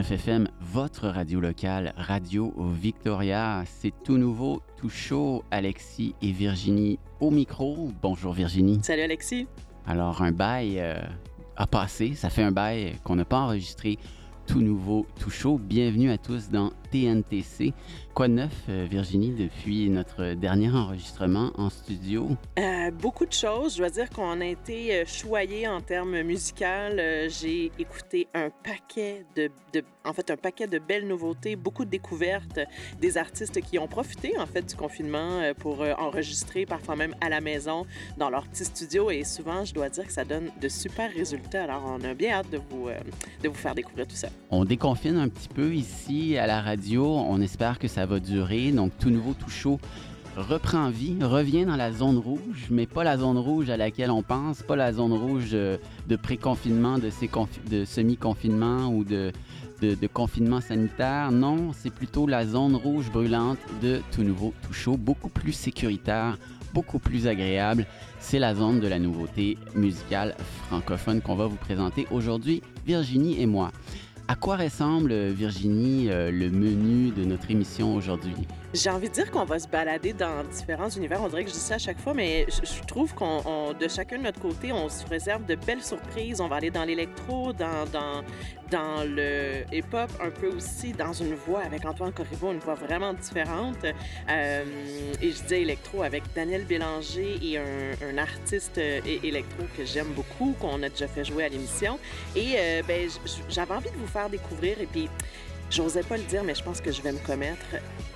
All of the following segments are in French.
107.9 FM, votre radio locale, Radio Victoria. C'est tout nouveau, tout chaud. Alexis et Virginie au micro. Bonjour Virginie. Salut Alexis. Alors, un bail euh, a passé. Ça fait un bail qu'on n'a pas enregistré. Tout nouveau, tout chaud. Bienvenue à tous dans TNTC. Quoi de neuf, euh, Virginie, depuis notre dernier enregistrement en studio? Euh, beaucoup de choses. Je dois dire qu'on a été euh, choyés en termes musicaux. J'ai écouté un paquet de, de, en fait, un paquet de belles nouveautés, beaucoup de découvertes, des artistes qui ont profité, en fait, du confinement pour enregistrer, parfois même à la maison, dans leur petit studio. Et souvent, je dois dire que ça donne de super résultats. Alors, on a bien hâte de vous, de vous faire découvrir tout ça. On déconfine un petit peu ici à la radio. On espère que ça va durer. Donc, tout nouveau, tout chaud reprend vie, revient dans la zone rouge, mais pas la zone rouge à laquelle on pense, pas la zone rouge de pré-confinement, de, semi-confinement ou de, confinement sanitaire. Non, c'est plutôt la zone rouge brûlante de tout nouveau, tout chaud, beaucoup plus sécuritaire, beaucoup plus agréable. C'est la zone de la nouveauté musicale francophone qu'on va vous présenter aujourd'hui, Virginie et moi. À quoi ressemble, Virginie, euh, le menu de notre émission aujourd'hui? J'ai envie de dire qu'on va se balader dans différents univers. On dirait que je dis ça à chaque fois, mais je, trouve qu'on, de chacun de notre côté, on se réserve de belles surprises. On va aller dans l'électro, dans, dans, dans le hip-hop, un peu aussi dans une voix avec Antoine Corriveau, une voix vraiment différente. Euh, et je disais électro avec Daniel Bélanger et un, artiste électro que j'aime beaucoup, qu'on a déjà fait jouer à l'émission. Et euh, ben, j'avais envie de vous faire découvrir. Et puis, J'osais pas le dire, mais je pense que je vais me commettre.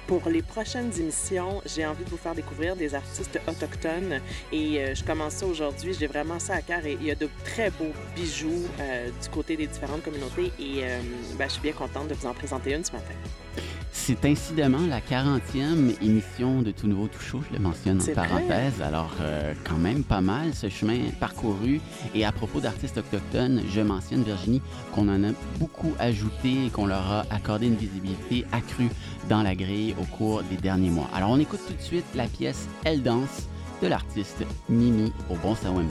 Pour les prochaines émissions, j'ai envie de vous faire découvrir des artistes autochtones et euh, je commence ça aujourd'hui. J'ai vraiment ça à cœur et il y a de très beaux bijoux euh, du côté des différentes communautés et euh, ben, je suis bien contente de vous en présenter une ce matin. C'est incidemment la 40e émission de Tout Nouveau Tout Chaud, je le mentionne en parenthèse. Alors, euh, quand même pas mal ce chemin parcouru. Et à propos d'artistes autochtones, je mentionne, Virginie, qu'on en a beaucoup ajouté et qu'on leur a accordé une visibilité accrue dans la grille au cours des derniers mois. Alors, on écoute tout de suite la pièce Elle danse de l'artiste Mimi au Bon Sawem.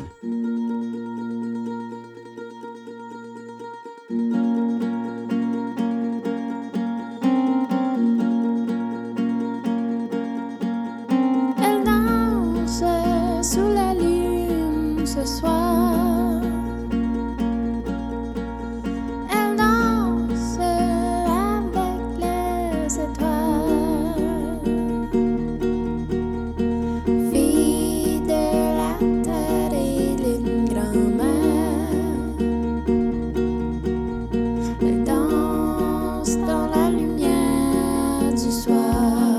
soir.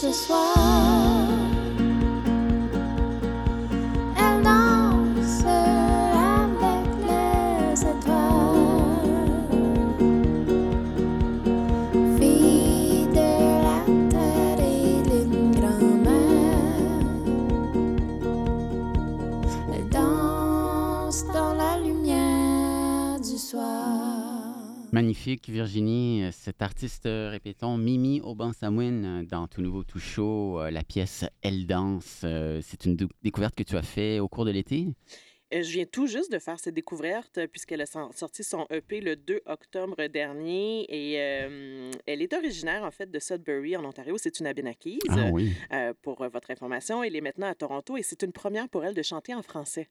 ce soir. Magnifique, Virginie. Cet artiste, euh, répétons, Mimi Aubin-Samouin euh, dans Tout Nouveau Tout Chaud, euh, la pièce Elle danse. C'est une découverte que tu as fait au cours de l'été? Euh, je viens tout juste de faire cette découverte euh, puisqu'elle a sorti son EP le 2 octobre dernier et euh, elle est originaire en fait de Sudbury en Ontario. C'est une Abénaquise, Ah oui. euh, pour euh, votre information. Elle est maintenant à Toronto et c'est une première pour elle de chanter en français.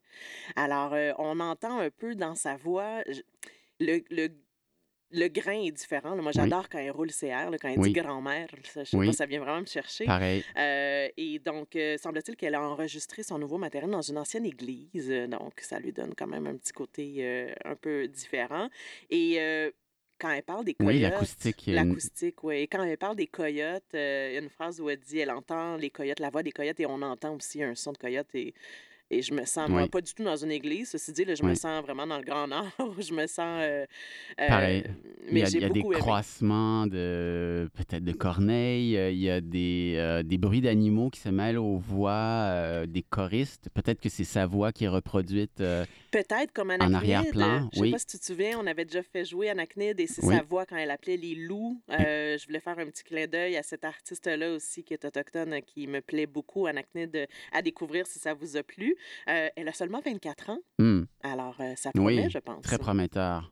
Alors, euh, on entend un peu dans sa voix le, le, le grain est différent. là. Moi, Oui. j'adore quand elle roule CR, là, quand elle Oui. dit grand-mère. Ça, je sais Oui. pas, ça vient vraiment me chercher. Pareil. Euh, et donc, euh, semble-t-il qu'elle a enregistré son nouveau matériel dans une ancienne église. euh, Donc, ça lui donne quand même un petit côté euh, un peu différent. Et quand elle parle des coyotes... Oui, l'acoustique. L'acoustique, oui. Et quand elle parle des coyotes, euh, il y a une phrase où elle dit elle entend les coyotes, la voix des coyotes, et on entend aussi un son de coyote. Et, et je me sens, moi, pas du tout dans une église. Ceci dit, là, je me sens vraiment dans le Grand Nord. je me sens. euh, euh, Pareil. Il y Mais a, il y a des aimé. croissements de peut-être de corneilles, euh, il y a des, euh, des bruits d'animaux qui se mêlent aux voix euh, des choristes. Peut-être que c'est sa voix qui est reproduite. Peut-être comme Anachnide. arrière-plan, Je sais oui. pas si tu te souviens, on avait déjà fait jouer Anachnide et c'est Oui. sa voix quand elle appelait les loups. Euh, je voulais faire un petit clin d'œil à cet artiste-là aussi qui est autochtone, euh, qui me plaît beaucoup, Anachnide, euh, à découvrir si ça vous a plu. Euh, elle a seulement 24 ans, hmm, alors ça promet, Oui, je pense. très prometteur.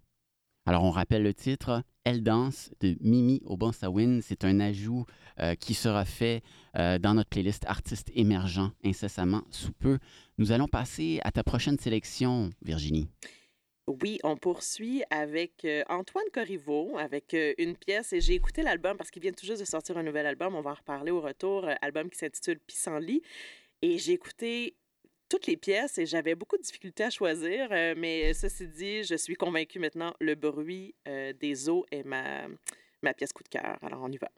Alors, on rappelle le titre Elle danse de Mimi Obansawin. C'est un ajout euh, qui sera fait euh, dans notre playlist Artistes émergents incessamment sous peu. Nous allons passer à ta prochaine sélection, Virginie. Oui, on poursuit avec euh, Antoine Corriveau, avec une pièce, et j'ai écouté l'album parce qu'il vient tout juste de sortir un nouvel album, on va en reparler au retour, album qui s'intitule Pissenlit, et j'ai écouté toutes les pièces et j'avais beaucoup de difficultés à choisir, euh, mais ceci dit, je suis convaincue maintenant, le bruit euh, des eaux est ma, ma pièce coup de cœur, alors on y va.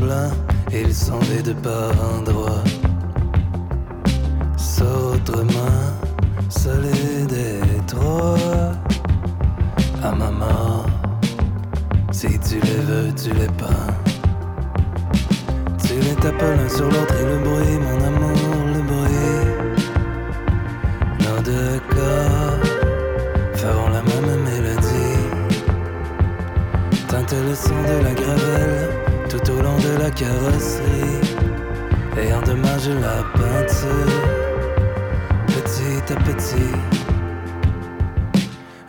Blancs, et ils sont vides par endroits. Sors autrement, solide et étroit. À ma mort, si tu les veux, tu les peins. Tu les tapes l'un sur l'autre et le bruit, mon amour, le bruit. Nos deux corps feront la même mélodie. Teinte le son de la gravelle tout au long de la carrosserie et endommage la peinture petit à petit.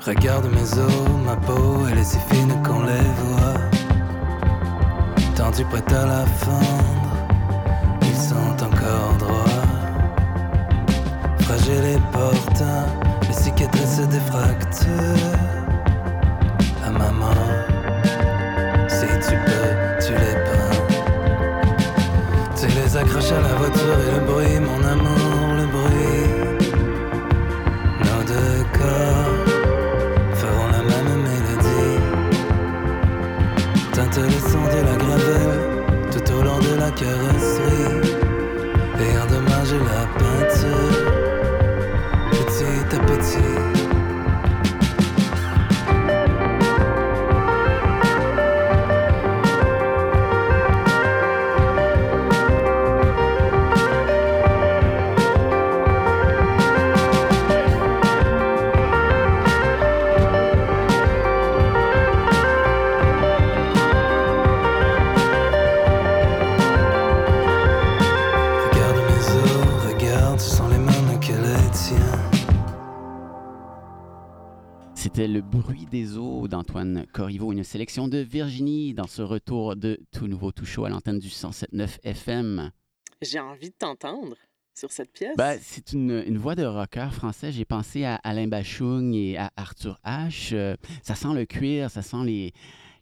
Regarde mes os, ma peau, elle est si fine qu'on les voit. Tendus prêts à la fendre, ils sont encore droits. Fragile et portant les cicatrices des fractures. Des eaux d'Antoine Corriveau, une sélection de Virginie dans ce retour de Tout Nouveau Tout Chaud à l'antenne du 107.9 FM. J'ai envie de t'entendre sur cette pièce. Ben, c'est une, une voix de rocker français. J'ai pensé à Alain Bachung et à Arthur H. Euh, ça sent le cuir, ça sent les,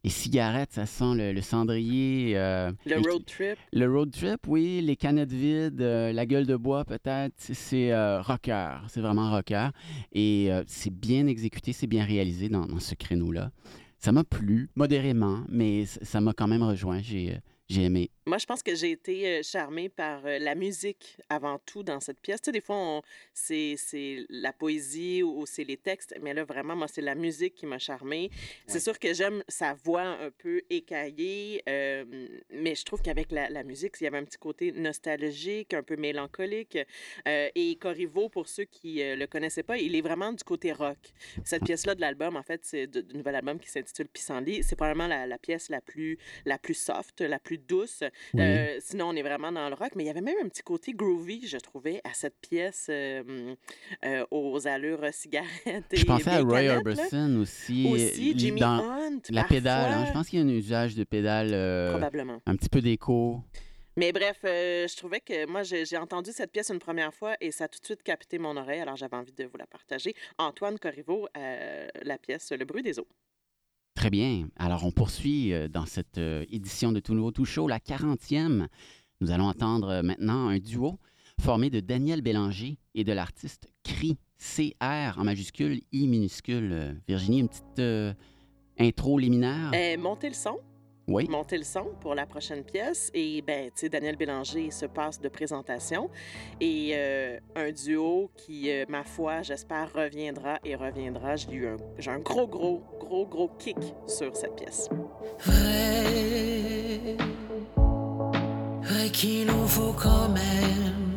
les cigarettes, ça sent le, le cendrier. euh, le les- road trip? Le road trip, oui, les canettes vides, euh, la gueule de bois peut-être, c'est- euh, rocker, c'est vraiment rocker. Et c'est bien exécuté, c'est bien réalisé dans, dans ce créneau-là. ça m'a plu modérément, mais ça m'a quand même rejoint. J'ai j'ai aimé. Moi, je pense que j'ai été euh, charmée par euh, la musique avant tout dans cette pièce. Tu sais, des fois, c'est c'est la poésie ou c'est les textes, mais là, vraiment, moi, c'est la musique qui m'a charmée. C'est sûr que j'aime sa voix un peu écaillée, euh, mais je trouve qu'avec la, la musique, il y avait un petit côté nostalgique, un peu mélancolique. Euh, et Corriveau, pour ceux qui ne le connaissaient pas, il est vraiment du côté rock. Cette pièce-là de l'album, en fait, c'est du nouvel album qui s'intitule Pissenlit. C'est probablement la, la pièce la plus, la plus soft, la plus douce. Oui. Euh, sinon, on est vraiment dans le rock, mais il y avait même un petit côté groovy, je trouvais, à cette pièce euh, euh, aux allures cigarettes. Je et pensais à Roy. Orbison aussi. Aussi, Jimmy dans Hunt. la pédale. hein. Je pense qu'il y a un usage de pédale, Probablement. un petit peu d'écho. Mais bref, euh, je trouvais que moi, j'ai j'ai entendu cette pièce une première fois et ça a tout de suite capté mon oreille, alors j'avais envie de vous la partager. Antoine Corriveau, euh, la pièce Le bruit des eaux. Très bien. Alors, on poursuit euh, dans cette euh, édition de Tout Nouveau Tout Chaud, la 40e. Nous allons entendre euh, maintenant un duo formé de Daniel Bélanger et de l'artiste CRI, C-R en majuscule, I minuscule. Virginie, une petite intro liminaire? Montez le son. Oui. monter le son pour la prochaine pièce. Et ben, tu sais, Daniel Bélanger se passe de présentation. Et euh, un duo qui, euh, ma foi, j'espère, reviendra et reviendra. J'ai eu un, j'ai un gros, gros, gros, gros kick sur cette pièce. Vrai, vrai qu'il nous faut quand même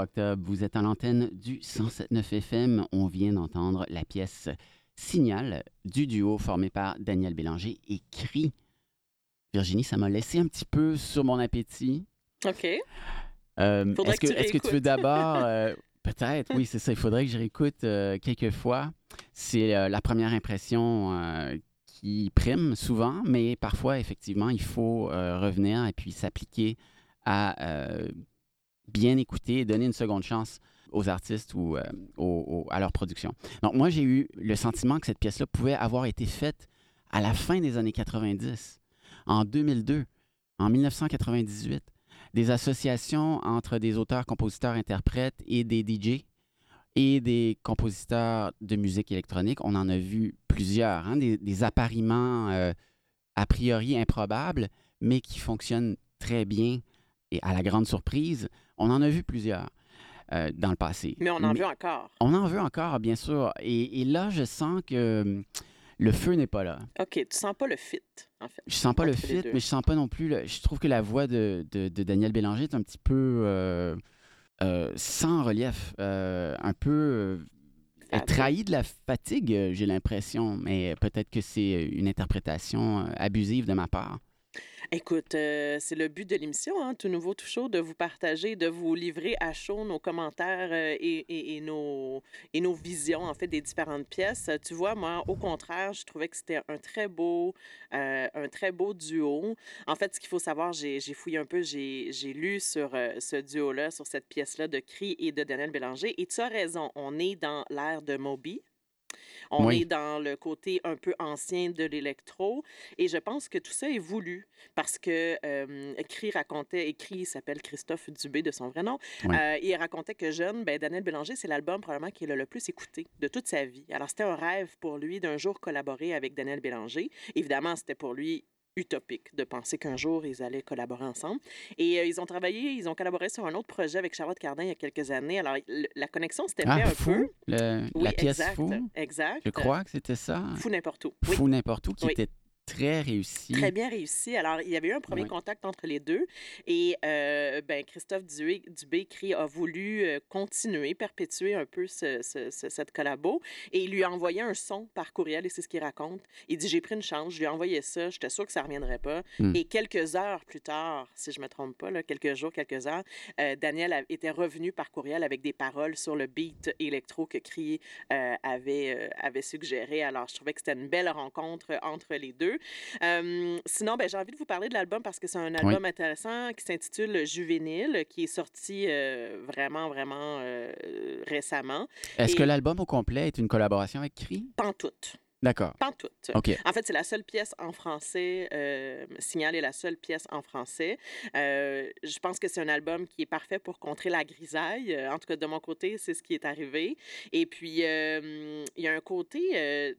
23 octobre, vous êtes à l'antenne du 107.9 FM. On vient d'entendre la pièce Signal du duo formé par Daniel Bélanger et Cri. Virginie, ça m'a laissé un petit peu sur mon appétit. OK. Euh, Est-ce que que, tu est-ce que tu veux d'abord... euh, Peut-être, oui, c'est ça. Il faudrait que je réécoute euh, quelques fois. C'est euh, la première impression qui prime souvent, mais parfois, effectivement, il faut revenir et puis s'appliquer à bien écouter donner une seconde chance aux artistes ou euh, à leur production. Donc, moi, j'ai eu le sentiment que cette pièce-là pouvait avoir été faite à la fin des années 90, en 2002, en 1998 des associations entre des auteurs, compositeurs, interprètes et des DJ et des compositeurs de musique électronique. On en a vu plusieurs, hein, des, des appariements euh, a priori improbables, mais qui fonctionnent très bien et à la grande surprise. On en a vu plusieurs euh, dans le passé. Mais on en veut encore. On en veut encore, bien sûr. Et, et là, je sens que hum, le feu n'est pas là. OK, tu sens pas le fit, en fait. Je sens pas le Entre fit, mais je sens pas non plus. le- Je trouve que la voix de, de- de Daniel Bélanger est un petit peu euh, euh, sans relief, euh, un peu trahi de la fatigue, j'ai l'impression. Mais peut-être que c'est une interprétation abusive de ma part. Écoute, euh, c'est le but de l'émission, hein, tout nouveau, tout chaud, de vous partager, de vous livrer à chaud nos commentaires euh, et, nos, visions, en fait, des différentes pièces. Euh, Tu vois, moi, au contraire, je trouvais que c'était un très beau, un très beau duo. En fait, ce qu'il faut savoir, j'ai fouillé un peu, j'ai lu sur ce duo-là, sur cette pièce-là de Cri et de Daniel Bélanger. Et tu as raison, on est dans l'ère de Moby. On Oui. est dans le côté un peu ancien de l'électro. Et je pense que tout ça est voulu parce que euh, Cri racontait, Cri s'appelle Christophe Dubé de son vrai nom, Oui. Euh, il racontait que jeune, ben, Daniel Bélanger, c'est l'album probablement qu'il a le plus écouté de toute sa vie. Alors c'était un rêve pour lui d'un jour collaborer avec Daniel Bélanger. Évidemment, c'était pour lui utopique de penser qu'un jour ils allaient collaborer ensemble. Et euh, ils ont travaillé, ils ont collaboré sur un autre projet avec Charlotte Cardin il y a quelques années. Alors le- la connexion s'était Ah, un fou, peu. le- Oui, la pièce exact, fou. exact. Je crois que c'était ça. Fou n'importe où. Oui. Fou n'importe où, qui Oui. était très réussi. Très bien réussi. Alors, il y avait eu un premier contact entre les deux et euh, ben, Christophe Dubé, Dubé a voulu euh, continuer, perpétuer un peu ce- ce- ce- cette collabo et il lui a envoyé un son par courriel et c'est ce qu'il raconte. Il dit J'ai pris une chance, je lui ai envoyé ça, j'étais sûr que ça ne reviendrait pas. Hmm. Et quelques heures plus tard, si je ne me trompe pas, là, quelques jours, quelques heures, euh, Daniel était revenu par courriel avec des paroles sur le beat électro que Cri euh, avait, avait suggéré. Alors, je trouvais que c'était une belle rencontre entre les deux. Euh, sinon, ben, j'ai envie de vous parler de l'album parce que c'est un album intéressant qui s'intitule Juvénile, qui est sorti euh, vraiment, vraiment euh, récemment. Est-ce que l'album au complet est une collaboration avec Cri? Pantoute. D'accord. Pantoute. OK. En fait, c'est la seule pièce en français. euh, Signal est la seule pièce en français. Euh, je pense que c'est un album qui est parfait pour contrer la grisaille. En tout cas, de mon côté, c'est ce qui est arrivé. Et puis, euh, il y a un côté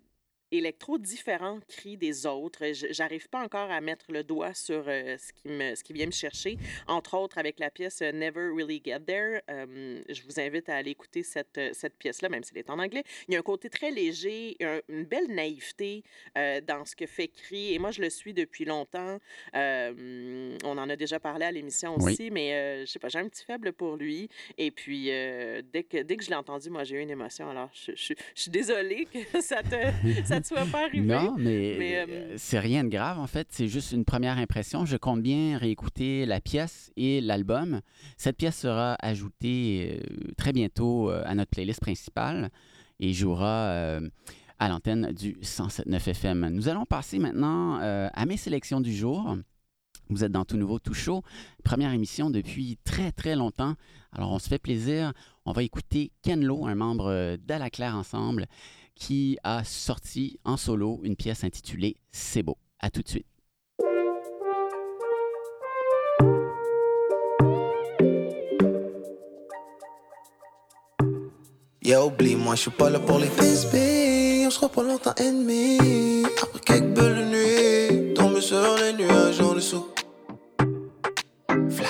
électro différent cri des autres. Je- J'arrive pas encore à mettre le doigt sur euh, ce, qui me, ce qui vient me chercher, entre autres avec la pièce euh, Never Really Get There. Euh, je vous invite à aller écouter cette, euh, cette pièce-là, même si elle est en anglais. Il y a un côté très léger, un- une belle naïveté euh, dans ce que fait Cri. Et moi, je le suis depuis longtemps. On en a déjà parlé à l'émission Oui. aussi, mais je sais pas, j'ai un petit faible pour lui. Et puis, dès, que, dès que je l'ai entendu, moi, j'ai eu une émotion. Alors, je, je- je suis désolée que ça te, ça te soit pas arrivé. Non, mais, mais, euh, euh, c'est rien de grave, en fait. C'est juste une première impression. Je compte bien réécouter la pièce et l'album. Cette pièce sera ajoutée euh, très bientôt à notre playlist principale et jouera à l'antenne du 107.9 FM. Nous allons passer maintenant à mes sélections du jour. Vous êtes dans Tout Nouveau, Tout Chaud, première émission depuis très, très longtemps. Alors, on se fait plaisir. On va écouter Ken Lo, un membre euh, d'À Claire Ensemble, qui a sorti en solo une pièce intitulée C'est beau. À tout de suite. Yeah, oublie, moi je suis pas là pour les frisbees. On sera pas longtemps ennemis. Après quelques belles nuits, tomber sur les nuages en dessous. Fla.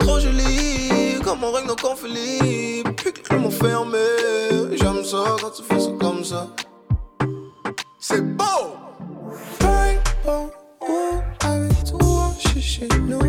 Trop joli, comme on règne nos conflits. Plus que clés m'ont fermé. J'aime ça quand tu fais ça comme ça. C'est beau! Peu importe où avec toi, je suis chez nous.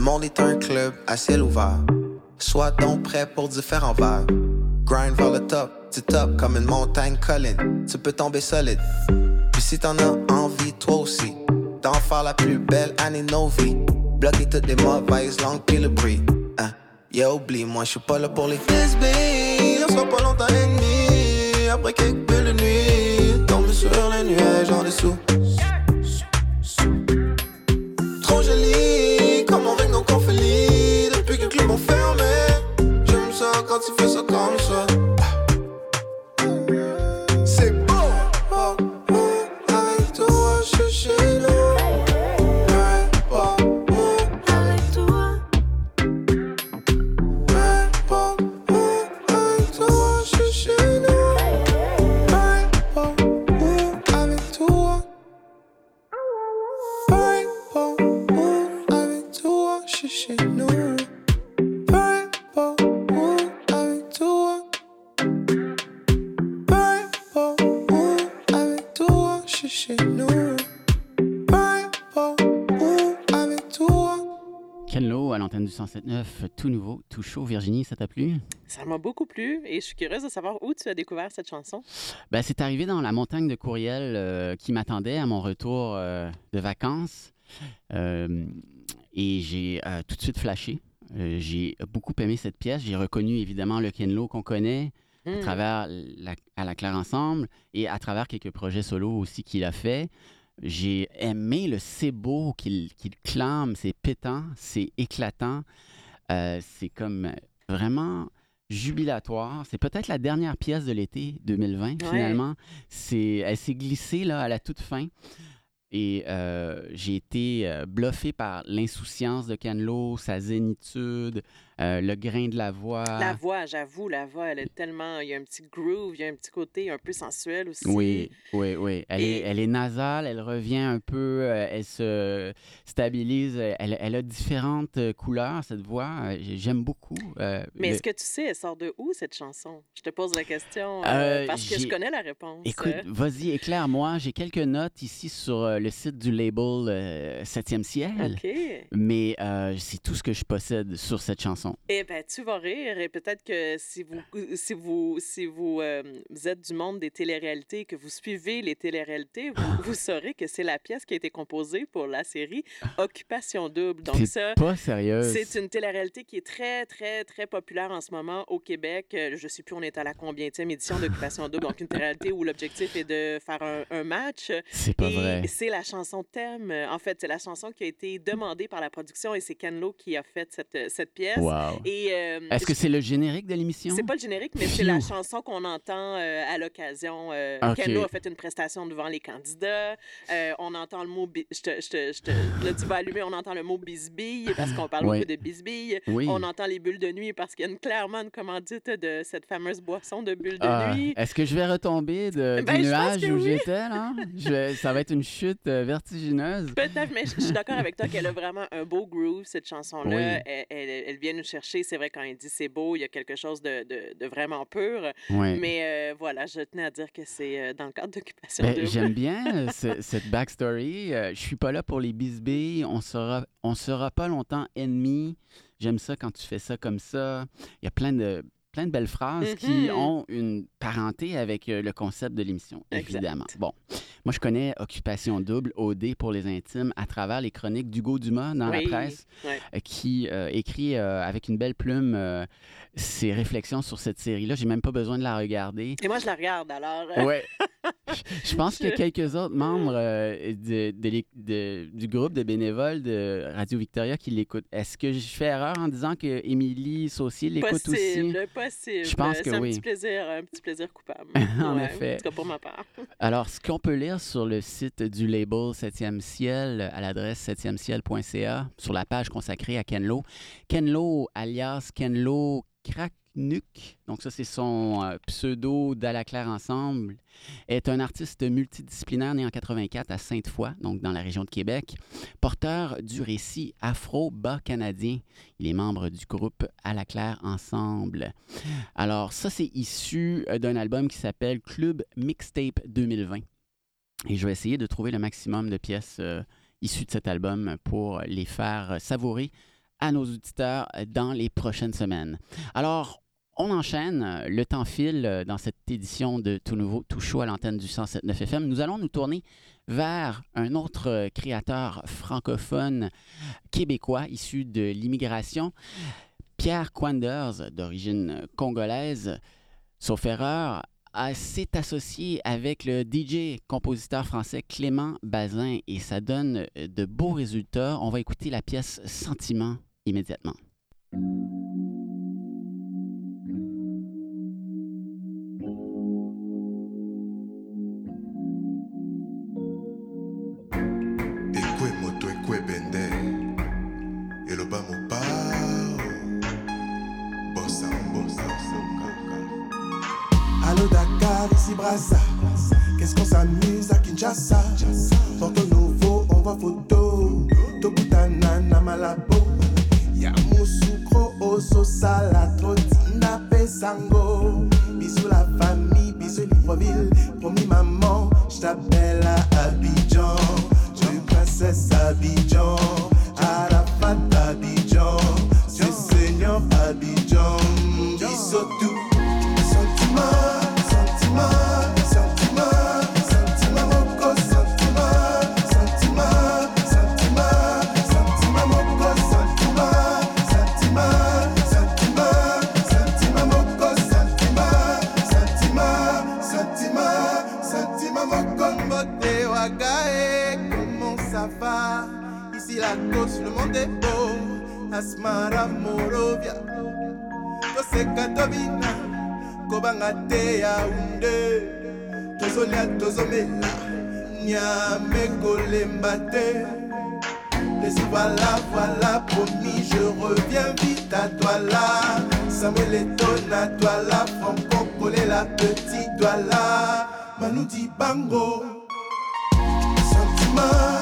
Le monde est un club à ciel ouvert. Sois donc prêt pour différents verres. Grind vers le top, du top comme une montagne colline. Tu peux tomber solide. Puis si t'en as envie, toi aussi, d'en faire la plus belle année de nos vies. Bloquer toutes les mauvaises langues puis le bruit. Hein. Yeah, oublie, moi je suis pas là pour les frisbees. On sera pas longtemps ennemis. Après quelques belles nuits, tomber sur les nuages en dessous. Trop joli, J'aime ça chez nous. À l'antenne du 107.9, tout nouveau, tout chaud. Virginie, ça t'a plu? Ça m'a beaucoup plu et je suis curieuse de savoir où tu as découvert cette chanson. Ben, c'est arrivé dans la montagne de courriels euh, qui m'attendait à mon retour euh, de vacances. Euh, et j'ai euh, tout de suite flashé. Euh, j'ai beaucoup aimé cette pièce. J'ai reconnu évidemment le Ken Lo qu'on connaît à Hmm. travers la, à la Claire Ensemble et à travers quelques projets solo aussi qu'il a fait. J'ai aimé le c'est beau qu'il clame, c'est pétant, c'est éclatant. Euh, c'est comme vraiment jubilatoire. C'est peut-être la dernière pièce de l'été 2020, Ouais. finalement. C'est, elle s'est glissée là, à la toute fin. Et euh, j'ai été euh, bluffé par l'insouciance de Canlo, sa zénitude, euh, le grain de la voix. La voix, j'avoue, la voix, elle est tellement. Il y a un petit groove, il y a un petit côté un peu sensuel aussi. Oui, oui, oui. Elle, est, elle est nasale, elle revient un peu, euh, elle se stabilise. Elle, elle a différentes euh, couleurs, cette voix. J'aime beaucoup. euh, Mais le- est-ce que tu sais, elle sort de où cette chanson? Je te pose la question euh, parce que je connais la réponse. Écoute, vas-y, éclaire-moi. J'ai quelques notes ici sur le site du label euh, 7e ciel. OK. Mais c'est tout ce que je possède sur cette chanson. Eh bien, tu vas rire et peut-être que si vous, si vous, si vous, euh, vous êtes du monde des téléréalités, que vous suivez les téléréalités, vous, vous saurez que c'est la pièce qui a été composée pour la série Occupation Double. Donc ça, pas sérieuse. c'est une télé-réalité qui est très, très, très populaire en ce moment au Québec. Euh, Je sais plus, on est à la combienième édition d'Occupation Double. Donc, une télé-réalité où l'objectif est de faire un, un match. C'est pas et vrai. c'est la chanson thème. En fait, c'est la chanson qui a été demandée par la production et c'est Ken Lo qui a fait cette, cette pièce. Wow. Et euh, Est-ce que c'est le générique de l'émission? c'est pas le générique, mais c'est la chanson qu'on entend euh, à l'occasion. Euh, Ok. Ken Lo a fait une prestation devant les candidats. Euh, on entend le mot... bi- Je te, je te- je te- Là, tu vas allumer, on entend le mot bisbille parce qu'on parle Ouais. beaucoup de bisbille. Oui. On entend les bulles de nuit parce qu'il y a une, clairement une commandite de cette fameuse boisson de bulles de Ah, nuit. Est-ce que je vais retomber de, Ben, du pense nuage où oui. j'étais, là? Je ça va être une chute vertigineuse. Peut-être, mais je je suis d'accord avec toi qu'elle a vraiment un beau groove, cette chanson-là. Oui. Elle, elle- elle vient nous chercher. C'est vrai, quand il dit c'est beau, il y a quelque chose de, de- de vraiment pur. Mais euh, voilà, je tenais à dire que c'est euh, dans le cadre d'occupation Ben. J'aime bien euh, ce- cette backstory. Je suis pas là pour les bisbilles. On sera, on sera pas longtemps ennemis. J'aime ça quand tu fais ça comme ça. Il y a plein de, plein de belles phrases qui Mhm. ont une parenté avec euh, le concept de l'émission, Exact. évidemment. Bon, moi je connais Occupation double, OD pour les intimes, à travers les chroniques d'Hugo Dumas dans Oui, la presse, euh, qui euh, écrit euh, avec une belle plume euh, ses réflexions sur cette série-là. J'ai même pas besoin de la regarder. Et moi, je la regarde, alors... euh, Ouais. Je pense que quelques autres membres euh, de- de l'é- de- du groupe de bénévoles de Radio Victoria qui l'écoutent. Est-ce que je fais erreur en disant que Émilie Saucier l'écoute aussi? Possible. Je pense que C'est un oui. petit plaisir, un petit plaisir coupable. En Ouais, effet. En tout cas, pour ma part. Alors, ce qu'on peut lire sur le site du label 7e ciel à l'adresse 7e-ciel.ca, sur la page consacrée à Ken Lo, Ken Lo, alias Ken Lo Kraknuk, donc ça c'est son euh, pseudo d'Alaclaire Ensemble, est un artiste multidisciplinaire né en 84 à Sainte-Foy, donc dans la région de Québec, porteur du récit afro-bas canadien. Il est membre du groupe Alaclaire Ensemble. Alors, ça, c'est issu euh, d'un album qui s'appelle Club Mixtape 2020. Et je vais essayer de trouver le maximum de pièces euh, issues de cet album pour les faire savourer à nos auditeurs dans les prochaines semaines. Alors, on enchaîne. Le temps file euh, dans cette édition de Tout Nouveau, Tout Chaud à l'antenne du 107.9 FM. Nous allons nous tourner vers un autre euh, créateur francophone québécois issu de l'immigration. Pierre Quanders, d'origine congolaise, sauf erreur, s'est associé avec le DJ compositeur français Clément Bazin et ça donne euh, de beaux résultats. On va écouter la pièce Sentiment immédiatement. ekwe moto ekwe bende eloba mopao bosa bosa Allô Dakar, ici Brassa. Qu'est-ce qu'on s'amuse à Kinshasa? Porto Nouveau, on voit photo. Bisous la famille, bisous Libreville. Promis maman, je t'appelle Asmara Morovia, toseka tobina kobanga te yaunde tozolia tozomela nyame te Laissez voilà, voilà, promis, je reviens vite à toi là. Samuel Eton à Franco Collet la petite toi là. Manu Bango. Sentiment,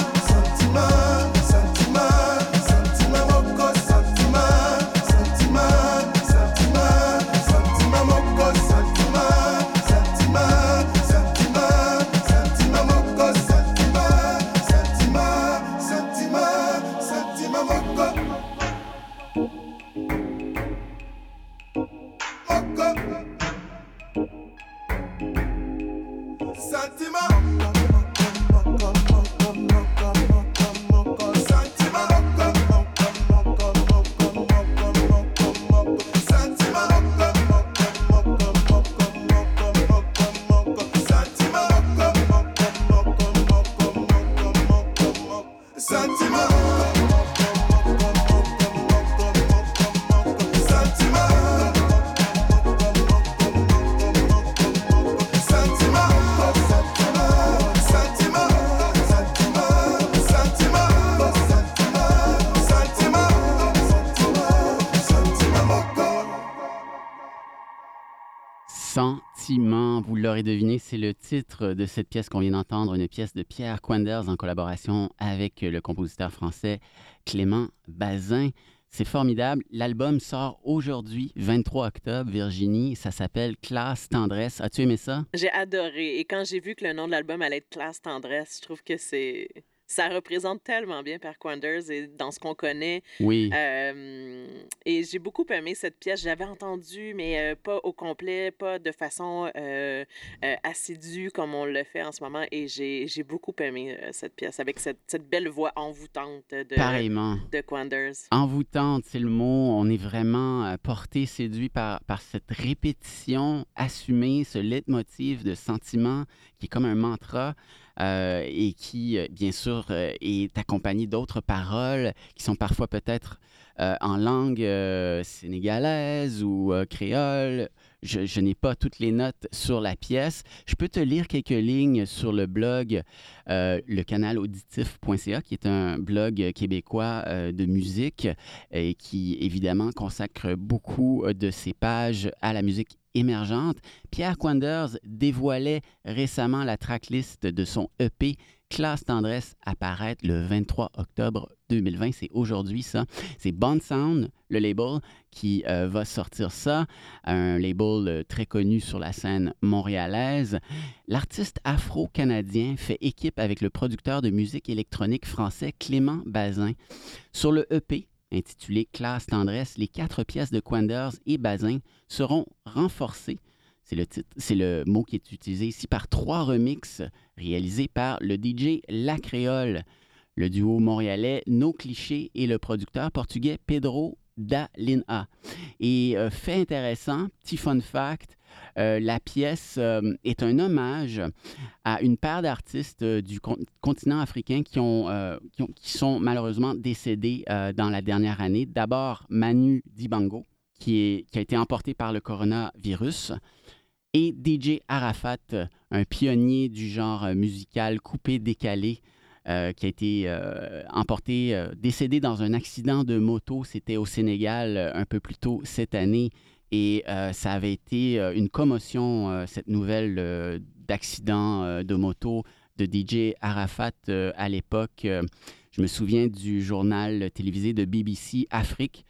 vous l'aurez deviné, c'est le titre de cette pièce qu'on vient d'entendre, une pièce de Pierre Quanders en collaboration avec le compositeur français Clément Bazin. C'est formidable. L'album sort aujourd'hui, 23 octobre, Virginie. Ça s'appelle Classe Tendresse. As-tu aimé ça? J'ai adoré. Et quand j'ai vu que le nom de l'album allait être Classe Tendresse, je trouve que c'est ça représente tellement bien Quanders et dans ce qu'on connaît. Oui. Euh, et j'ai beaucoup aimé cette pièce. J'avais entendu, mais euh, pas au complet, pas de façon euh, assidue comme on le fait en ce moment. Et j'ai beaucoup aimé cette pièce avec cette, cette belle voix envoûtante de, Pareillement. de Quanders. Envoûtante, c'est le mot. On est vraiment porté, séduit par, par cette répétition assumée, ce leitmotiv de sentiment qui est comme un mantra euh, et qui, euh, bien sûr, euh, est accompagné d'autres paroles qui sont parfois peut-être en langue sénégalaise ou créole. Je, n'ai pas toutes les notes sur la pièce. Je peux te lire quelques lignes sur le blog euh, le canal auditif.ca, qui est un blog québécois de musique et qui, évidemment, consacre beaucoup de ses pages à la musique émergente. Pierre Quanders dévoilait récemment la tracklist de son EP Classe Tendresse apparaître le 23 octobre 2020. C'est aujourd'hui ça. C'est Bond Sound, le label, qui euh, va sortir ça. Un label euh, très connu sur la scène montréalaise. L'artiste afro-canadien fait équipe avec le producteur de musique électronique français Clément Bazin. Sur le EP, intitulé Classe Tendresse, les quatre pièces de Quanders et Bazin seront renforcées. C'est le, titre, c'est le mot qui est utilisé ici par trois remixes réalisés par le DJ La Créole, le duo montréalais No Cliché et le producteur portugais Pedro da Lina. Et euh, fait intéressant, petit fun fact, euh, la pièce euh, est un hommage à une paire d'artistes euh, du con- continent africain qui, ont, sont malheureusement décédés dans la dernière année. D'abord, Manu Dibango, qui, qui a été emporté par le coronavirus, et DJ Arafat, un pionnier du genre musical coupé-décalé, euh, qui a été emporté, décédé dans un accident de moto. C'était au Sénégal un peu plus tôt cette année. Et euh, ça avait été euh, une commotion, euh, cette nouvelle d'accident de moto de DJ Arafat à l'époque. Je me souviens du journal télévisé de BBC Afrique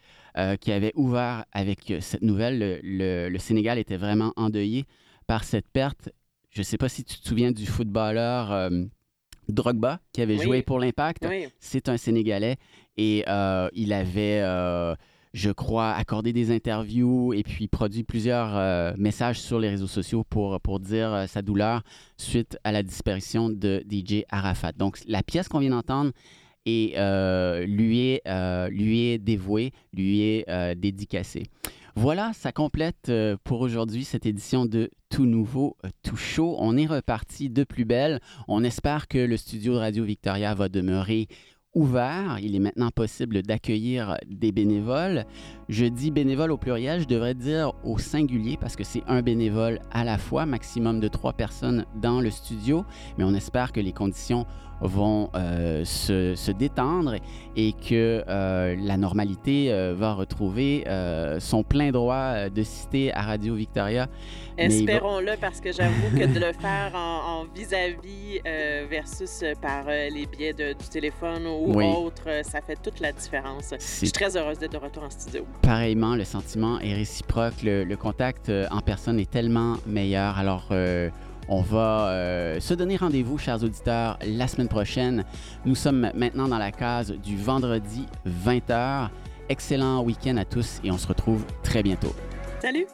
qui avait ouvert avec cette nouvelle. Le, le- le Sénégal était vraiment endeuillé par cette perte. Je ne sais pas si tu te souviens du footballeur Drogba qui avait Oui. joué pour l'Impact. Oui. C'est un Sénégalais et il avait, je crois, accordé des interviews et puis produit plusieurs euh, messages sur les réseaux sociaux pour, pour dire euh, sa douleur suite à la disparition de DJ Arafat. Donc, la pièce qu'on vient d'entendre euh, lui, est, lui est dévouée, lui est dédicacée. Voilà, ça complète pour aujourd'hui cette édition de Tout Nouveau, Tout Chaud. On est reparti de plus belle. On espère que le studio de Radio Victoria va demeurer Il est maintenant possible d'accueillir des bénévoles. Je dis bénévoles au pluriel, je devrais dire au singulier parce que c'est un bénévole à la fois, maximum de trois personnes dans le studio. Mais on espère que les conditions vont euh, se, se détendre et que euh, la normalité euh, va retrouver son plein droit de citer à Radio Victoria. Va- Espérons-le parce que j'avoue que de le faire en, vis-à-vis versus par les biais de- du téléphone ou Oui. autre, ça fait toute la différence. Je suis très heureuse d'être de retour en studio. pareillement, le sentiment est réciproque. Le, le contact en personne est tellement meilleur. Alors, on va euh, se donner rendez-vous, chers auditeurs, la semaine prochaine. Nous sommes maintenant dans la case du vendredi 20h. Excellent week-end à tous et on se retrouve très bientôt. Salut!